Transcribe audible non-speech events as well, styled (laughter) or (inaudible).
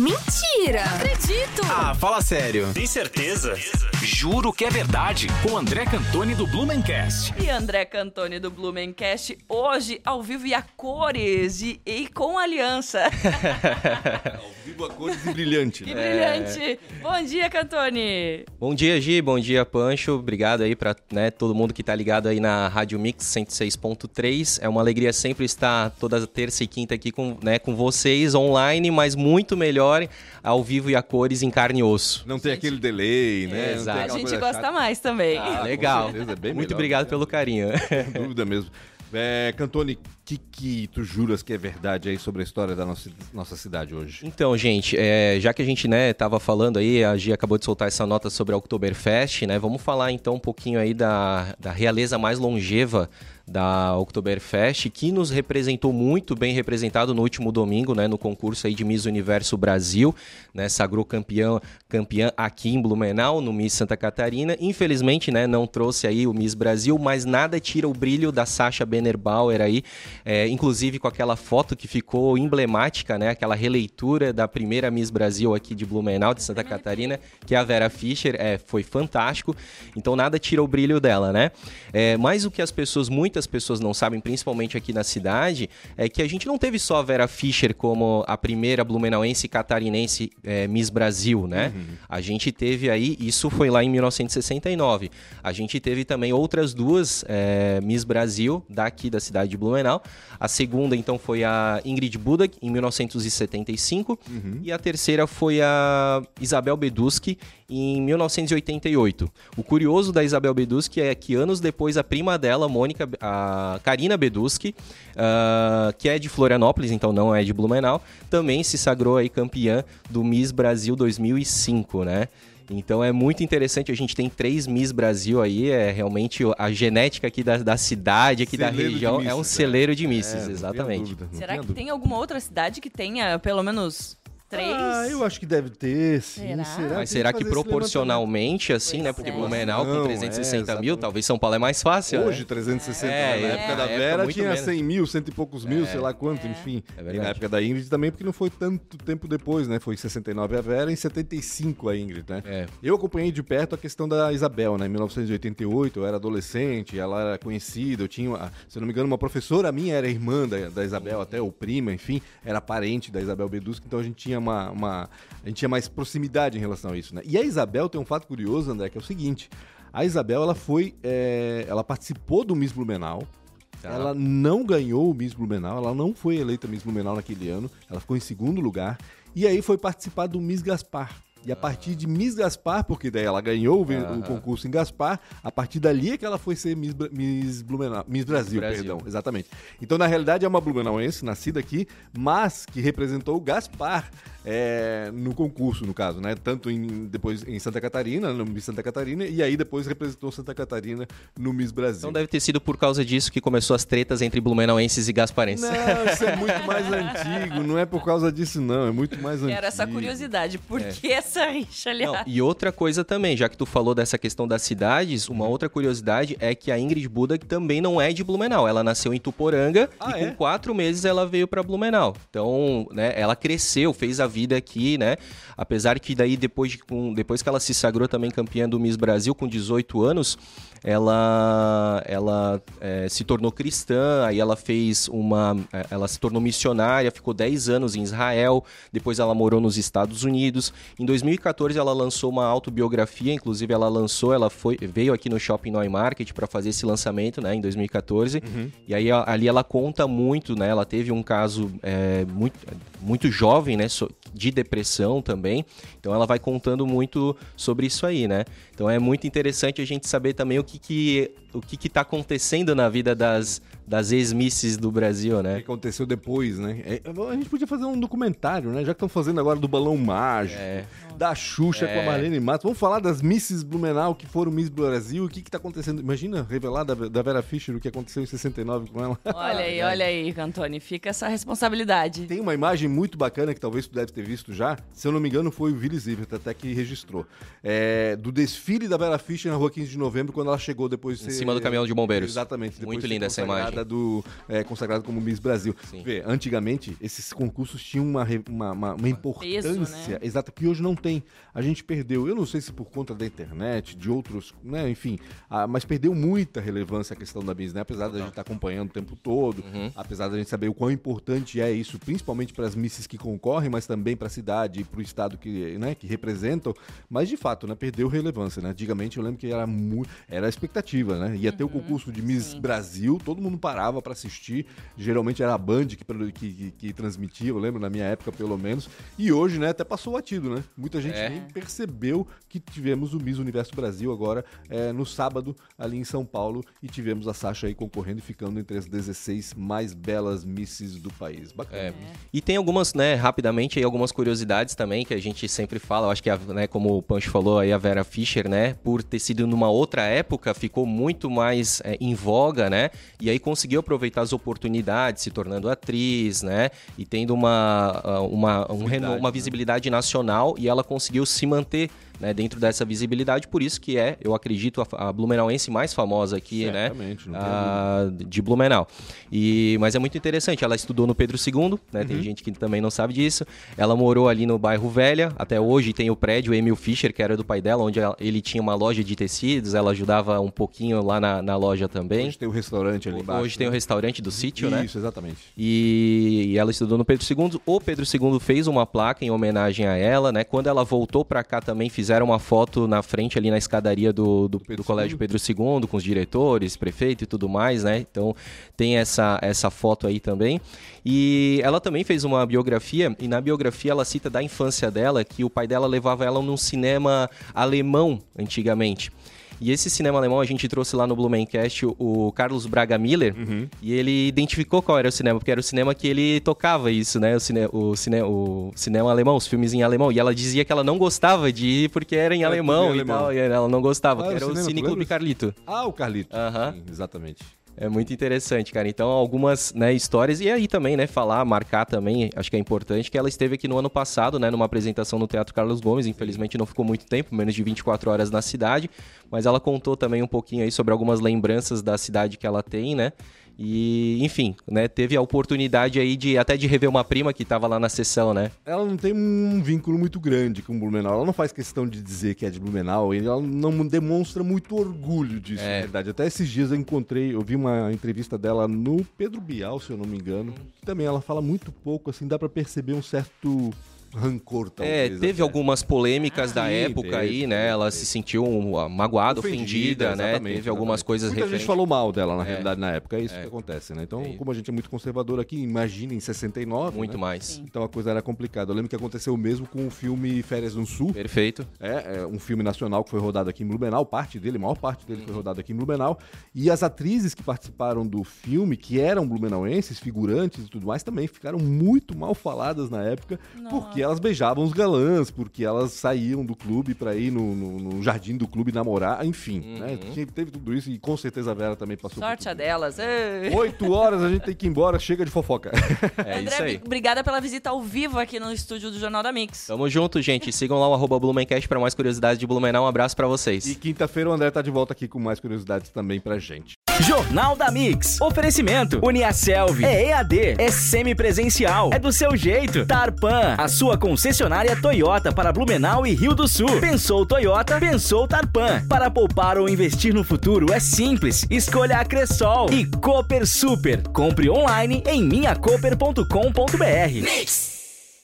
Mentira! Não acredito! Ah, fala sério. Tem certeza? Juro que é verdade. Com André Cantoni do Blumencast. E André Cantoni do Blumencast, hoje ao vivo e a cores e, e com aliança. (laughs) ao vivo a cores e brilhante. (laughs) Né? E brilhante. Bom dia, Cantoni. Bom dia, Gi. Bom dia, Pancho. Obrigado aí para né, todo mundo que tá ligado aí na Rádio Mix 106.3. É uma alegria sempre estar toda terça e quinta aqui com, né, com vocês online, mas muito melhor ao vivo e a cores em carne e osso. Não tem aquele delay, né? É, exato. A gente gosta chata. mais também. Ah, legal. Certeza, é Muito melhor, obrigado pelo carinho. Sem (laughs) dúvida mesmo. É, Cantone, o que, que tu juras que é verdade aí sobre a história da nossa, nossa cidade hoje? Então, gente, é, já que a gente, né, tava falando aí, a Gia acabou de soltar essa nota sobre a Oktoberfest, né, vamos falar então um pouquinho aí da, da realeza mais longeva da Oktoberfest, que nos representou muito bem representado no último domingo, né, no concurso aí de Miss Universo Brasil, né, sagrou campeão, campeã aqui em Blumenau, no Miss Santa Catarina. Infelizmente, né, não trouxe aí o Miss Brasil, mas nada tira o brilho da Sasha Bennerbauer aí, é, inclusive com aquela foto que ficou emblemática, né, aquela releitura da primeira Miss Brasil aqui de Blumenau, de Santa Catarina, que é a Vera Fischer, é, foi fantástico. Então nada tira o brilho dela, né? É, mas o que as pessoas, muitas muitas pessoas não sabem, principalmente aqui na cidade, é que a gente não teve só a Vera Fischer como a primeira blumenauense catarinense é, Miss Brasil, né? Uhum. A gente teve aí, isso foi lá em 1969. A gente teve também outras duas é, Miss Brasil daqui da cidade de Blumenau. A segunda, então, foi a Ingrid Budak, em 1975. Uhum. E a terceira foi a Isabel Beduski, em 1988. O curioso da Isabel Beduski é que anos depois a prima dela, Mônica, a Karina Beduski, uh, que é de Florianópolis, então não é de Blumenau, também se sagrou aí campeã do Miss Brasil 2005, né? Então é muito interessante, a gente tem três Miss Brasil aí, é realmente a genética aqui da, da cidade, aqui celeiro da região, misses, é um celeiro de Misses, é, exatamente. Dúvida, Será que tem alguma outra cidade que tenha pelo menos Três? Ah, eu acho que deve ter, sim. Será? será Mas será que proporcionalmente, assim, pois né? Porque é. Blumenau com 360 é, mil, talvez São Paulo é mais fácil. Hoje, né? 360 é, Na época da Vera tinha menos. 100 mil, cento e poucos mil, sei lá quanto, é. enfim. É e na época da Ingrid também, porque não foi tanto tempo depois, né? Foi em 69 a Vera e em 75 a Ingrid, né? É. Eu acompanhei de perto a questão da Isabel, né? Em 1988, eu era adolescente, ela era conhecida, eu tinha, se não me engano, uma professora minha era irmã da, da Isabel, até, ou prima, enfim, era parente da Isabel Bedusca, então a gente tinha uma, uma, A gente tinha mais proximidade em relação a isso, né? E a Isabel tem um fato curioso, André, que é o seguinte: a Isabel ela foi. É, ela participou do Miss Blumenau. Tá. Ela não ganhou o Miss Blumenau, ela não foi eleita Miss Blumenau naquele ano, ela ficou em segundo lugar. E aí foi participar do Miss Gaspar. E a partir de Miss Gaspar, porque daí ela ganhou o, o concurso em Gaspar, a partir dali é que ela foi ser Miss, Miss Blumenau, Miss Brasil, Brasil, perdão, exatamente. Então, na realidade, é uma blumenauense, nascida aqui, mas que representou o Gaspar é, no concurso, no caso, né? Tanto em, depois em Santa Catarina, no Miss Santa Catarina, e aí depois representou Santa Catarina no Miss Brasil. Então deve ter sido por causa disso que começou as tretas entre blumenauenses e gasparenses. Não, isso é muito mais (laughs) antigo, não é por causa disso não, é muito mais antigo. Era essa curiosidade, por é. que essa rixa, aliás? Não, e outra coisa também, já que tu falou dessa questão das cidades, uma outra curiosidade é que a Ingrid Budak também não é de Blumenau, ela nasceu em Tuporanga ah, e é? com quatro meses ela veio para Blumenau. Então, né, ela cresceu, fez a vida aqui, né? Apesar que daí depois, de, com, depois que ela se sagrou também campeã do Miss Brasil com 18 anos, ela, ela é, se tornou cristã, aí ela fez uma. É, ela se tornou missionária, ficou 10 anos em Israel, depois ela morou nos Estados Unidos. Em 2014 ela lançou uma autobiografia, inclusive ela lançou, ela foi, veio aqui no Shopping Market para fazer esse lançamento, né, em 2014. Uhum. E aí ali ela conta muito, né? Ela teve um caso é, muito, muito jovem, né, de depressão também. Então ela vai contando muito sobre isso aí, né? Então é muito interessante a gente saber também o que que o que está acontecendo na vida das, das ex-misses do Brasil, né? O que aconteceu depois, né? É, a gente podia fazer um documentário, né? Já que estão fazendo agora do balão mágico, é. Da Xuxa é. com a é. Marlene Matos. Vamos falar das Misses Blumenau que foram Miss Brasil. O que que tá acontecendo? Imagina revelar da, da Vera Fischer o que aconteceu em 69 com ela. Olha aí, olha aí, Cantoni. Fica essa responsabilidade. Tem uma imagem muito bacana que talvez tu deve ter visto já. Se eu não me engano, foi o Willy Zivert até que registrou. É, do desfile da Vera Fischer na rua 15 de novembro, quando ela chegou depois de ser... Em cima do caminhão de bombeiros. Exatamente. Muito linda essa imagem. Do, é, consagrada como Miss Brasil. Sim. Vê, antigamente, esses concursos tinham uma, uma, uma, uma importância. Peso, né? Exato, que hoje não tem. A gente perdeu. Eu não sei se por conta da internet, de outros, né, enfim, a, mas perdeu muita relevância a questão da Miss, né? Apesar da gente estar tá acompanhando o tempo todo, uhum. apesar da gente saber o quão importante é isso, principalmente para as misses que concorrem, mas também para a cidade e para o estado que, né, que representam. Mas de fato, né, perdeu relevância, né? Antigamente eu lembro que era muito, era a expectativa, né? Ia uhum. ter o concurso de Miss Sim. Brasil, todo mundo parava para assistir. Geralmente era a Band que, que, que, que, transmitia, eu lembro na minha época pelo menos. E hoje, né, até passou batido, né? Muita gente é. nem percebeu que tivemos o Miss Universo Brasil agora é, no sábado ali em São Paulo e tivemos a Sasha aí concorrendo e ficando entre as 16 mais belas misses do país. Bacana. É. E tem algumas, né, rapidamente aí algumas curiosidades também que a gente sempre fala. Eu acho que, a, né, como o Pancho falou aí, a Vera Fischer, né, por ter sido numa outra época, ficou muito mais é, em voga, né? E aí conseguiu aproveitar as oportunidades, se tornando atriz, né? E tendo uma, uma, um, uma né? visibilidade nacional e ela conseguiu se manter né, dentro dessa visibilidade, por isso que é, eu acredito, a, a Blumenauense mais famosa aqui, né, Certamente, né, a, de Blumenau. E, mas é muito interessante, ela estudou no Pedro II, né, uhum. tem gente que também não sabe disso, ela morou ali no bairro Velha, até hoje tem o prédio Emil Fischer, que era do pai dela, onde ela, ele tinha uma loja de tecidos, ela ajudava um pouquinho lá na, na loja também. Hoje tem o restaurante ali embaixo. Hoje né? tem o restaurante do sítio, isso, né? Isso, exatamente. E, e ela estudou no Pedro II, o Pedro II fez uma placa em homenagem a ela, né, quando ela voltou para cá também fizeram fizeram uma foto na frente ali na escadaria do, do, do Colégio Pedro II, com os diretores, prefeito e tudo mais, né? Então tem essa, essa foto aí também. E ela também fez uma biografia, e na biografia ela cita da infância dela que o pai dela levava ela num cinema alemão antigamente. E esse cinema alemão a gente trouxe lá no Blumencast o Carlos Braga Miller uhum. e ele identificou qual era o cinema, porque era o cinema que ele tocava isso, né? O, cine, o, cine, o cinema alemão, os filmes em alemão. E ela dizia que ela não gostava de ir porque era em era alemão e alemão. tal. E ela não gostava, ah, que era o, o Cine Clube Carlito. Ah, o Carlito. Aham. Sim, exatamente. É muito interessante, cara. Então, algumas né, histórias. E aí também, né, falar, marcar também, acho que é importante, que ela esteve aqui no ano passado, né, numa apresentação no Teatro Carlos Gomes. Infelizmente não ficou muito tempo, menos de 24 horas na cidade. Mas ela contou também um pouquinho aí sobre algumas lembranças da cidade que ela tem, né? E, enfim, né, teve a oportunidade aí de até de rever uma prima que estava lá na sessão, né? Ela não tem um vínculo muito grande com Blumenau. Ela não faz questão de dizer que é de Blumenau. E ela não demonstra muito orgulho disso, é. na verdade. Até esses dias eu encontrei, eu vi uma entrevista dela no Pedro Bial, se eu não me engano. Também ela fala muito pouco, assim, dá para perceber um certo rancor, é, talvez. É, teve até. algumas polêmicas ah, da sim, época teve, aí, né? Ela teve. se sentiu magoada, ofendida, ofendida né? Teve exatamente. algumas coisas Muita referente... gente falou mal dela, na é. realidade, na época. É isso é. que acontece, né? Então, é. como a gente é muito conservador aqui, imagina em 69. Muito né? mais. Sim. Então a coisa era complicada. Eu lembro que aconteceu o mesmo com o filme Férias no Sul. Perfeito. É, é um filme nacional que foi rodado aqui em Blumenau, parte dele, a maior parte dele foi uhum. rodado aqui em Blumenau. E as atrizes que participaram do filme, que eram blumenauenses, figurantes e tudo mais, também ficaram muito mal faladas na época, Nossa. porque elas beijavam os galãs, porque elas saíam do clube para ir no, no, no, jardim do clube namorar, enfim, né? uhum. né? Teve tudo isso e com certeza a Vera também passou. Sorte a delas. Oito horas a gente tem que ir embora, chega de fofoca. (laughs) É André, isso aí. Obrigada pela visita ao vivo aqui no estúdio do Jornal da Mix. Tamo junto, gente. Sigam lá o arroba Blumencast para mais curiosidades de Blumenau. Um abraço para vocês. E quinta-feira o André tá de volta aqui com mais curiosidades também pra gente. Jornal da Mix. Oferecimento. Uniaselv. É EAD. É semipresencial. É do seu jeito. Tarpan. A sua concessionária Toyota para Blumenau e Rio do Sul. Pensou Toyota? Pensou Tarpan. Para poupar ou investir no futuro é simples. Escolha a Cressol. E Cooper Super. Compre online em minhacoper.com.br. Mix.